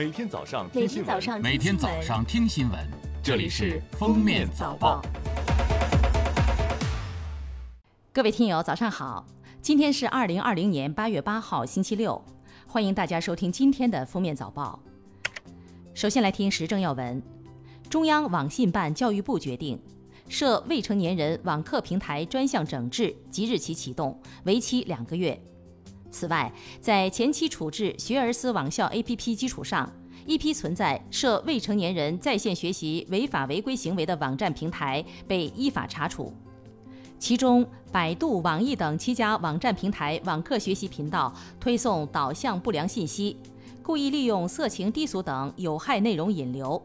每天早上听新闻，天早上每天早上听新闻，这里是《封面早报》。各位听友，早上好！今天是二零二零年八月八号，星期六，欢迎大家收听今天的《封面早报》。首先来听时政要闻：中央网信办、教育部决定，涉未成年人网课平台专项整治即日起启动，为期两个月。此外，在前期处置学而思网校 APP 基础上，一批存在涉未成年人在线学习违法违规行为的网站平台被依法查处。其中，百度、网易等七家网站平台网课学习频道推送导向不良信息，故意利用色情、低俗等有害内容引流；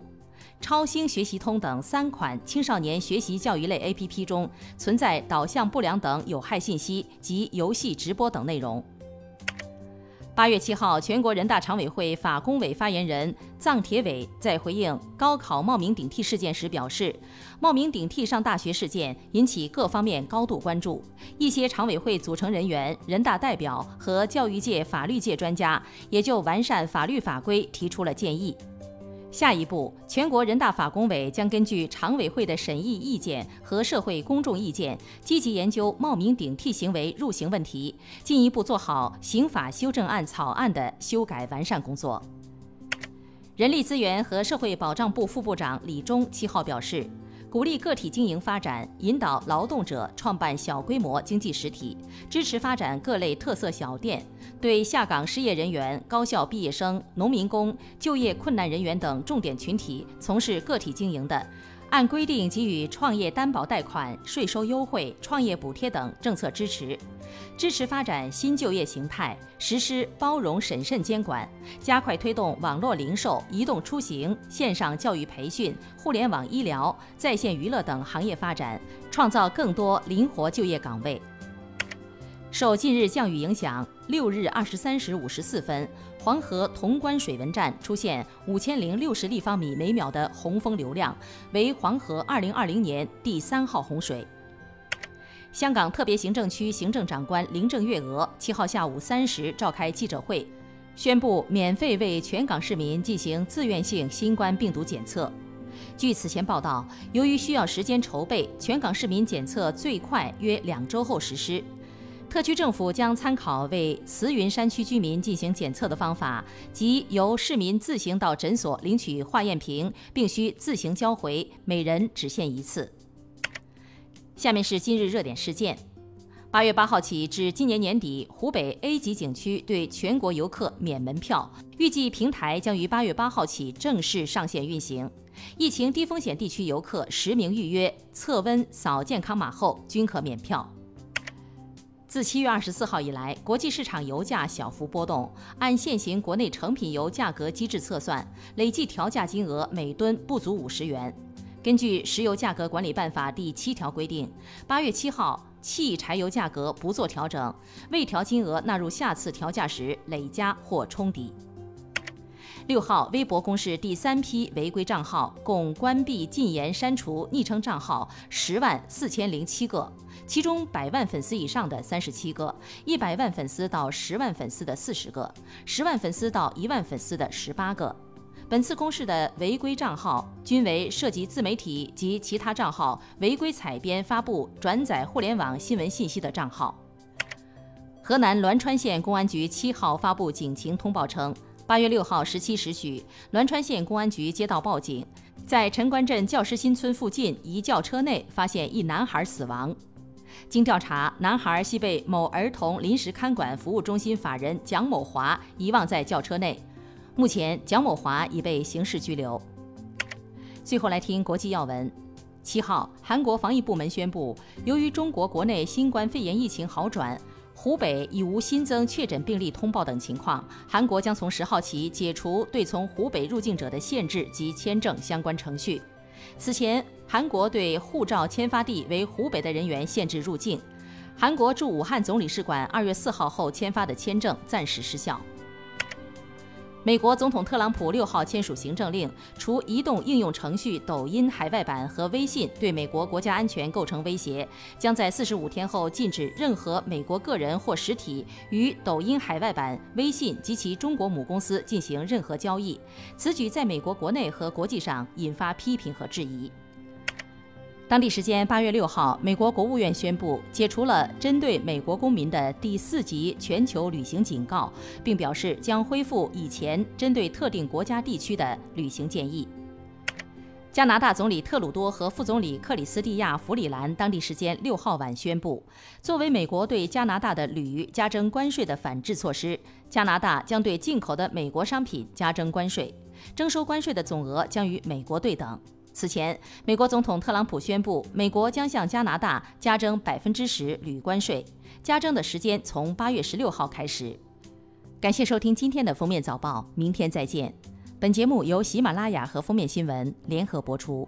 超星学习通等三款青少年学习教育类 APP 中存在导向不良等有害信息及游戏直播等内容。八月七号，全国人大常委会法工委发言人臧铁伟在回应高考冒名顶替事件时表示，冒名顶替上大学事件引起各方面高度关注，一些常委会组成人员、人大代表和教育界、法律界专家也就完善法律法规提出了建议。下一步，全国人大法工委将根据常委会的审议意见和社会公众意见，积极研究冒名顶替行为入刑问题，进一步做好刑法修正案草案的修改完善工作。人力资源和社会保障部副部长李忠七号表示，鼓励个体经营发展，引导劳动者创办小规模经济实体，支持发展各类特色小店。对下岗失业人员、高校毕业生、农民工、就业困难人员等重点群体从事个体经营的，按规定给予创业担保贷款、税收优惠、创业补贴等政策支持；支持发展新就业形态，实施包容审慎监管，加快推动网络零售、移动出行、线上教育培训、互联网医疗、在线娱乐等行业发展，创造更多灵活就业岗位。受近日降雨影响，六日二十三时五十四分，黄河潼关水文站出现五千零六十立方米每秒的洪峰流量，为黄河二零二零年第三号洪水。香港特别行政区行政长官林郑月娥七号下午三时召开记者会，宣布免费为全港市民进行自愿性新冠病毒检测。据此前报道，由于需要时间筹备，全港市民检测最快约两周后实施。特区政府将参考为慈云山区居民进行检测的方法，即由市民自行到诊所领取化验瓶，并需自行交回，每人只限一次。下面是今日热点事件：八月八号起至今年年底，湖北 A 级景区对全国游客免门票，预计平台将于八月八号起正式上线运行。疫情低风险地区游客实名预约、测温、扫健康码后均可免票。自七月二十四号以来，国际市场油价小幅波动。按现行国内成品油价格机制测算，累计调价金额每吨不足五十元。根据《石油价格管理办法》第七条规定，八月七号汽柴油价格不做调整，未调金额纳入下次调价时累加或冲抵。六号，微博公示第三批违规账号，共关闭、禁言、删除昵称账号十万四千零七个。其中百万粉丝以上的三十七个，一百万粉丝到十万粉丝的四十个，十万粉丝到一万粉丝的十八个。本次公示的违规账号均为涉及自媒体及其他账号违规采编、发布、转载互联网新闻信息的账号。河南栾川县公安局七号发布警情通报称，八月六号十七时许，栾川县公安局接到报警，在陈官镇教师新村附近一轿车内发现一男孩死亡。经调查，男孩系被某儿童临时看管服务中心法人蒋某华遗忘在轿车内。目前，蒋某华已被刑事拘留。最后来听国际要闻。七号，韩国防疫部门宣布，由于中国国内新冠肺炎疫情好转，湖北已无新增确诊病例通报等情况，韩国将从十号起解除对从湖北入境者的限制及签证相关程序。此前，韩国对护照签发地为湖北的人员限制入境。韩国驻武汉总领事馆二月四号后签发的签证暂时失效。美国总统特朗普六号签署行政令，除移动应用程序抖音海外版和微信对美国国家安全构成威胁，将在四十五天后禁止任何美国个人或实体与抖音海外版、微信及其中国母公司进行任何交易。此举在美国国内和国际上引发批评和质疑。当地时间八月六号，美国国务院宣布解除了针对美国公民的第四级全球旅行警告，并表示将恢复以前针对特定国家地区的旅行建议。加拿大总理特鲁多和副总理克里斯蒂亚·弗里兰当地时间六号晚宣布，作为美国对加拿大的铝加征关税的反制措施，加拿大将对进口的美国商品加征关税，征收关税的总额将与美国对等。此前，美国总统特朗普宣布，美国将向加拿大加征百分之十铝关税，加征的时间从八月十六号开始。感谢收听今天的封面早报，明天再见。本节目由喜马拉雅和封面新闻联合播出。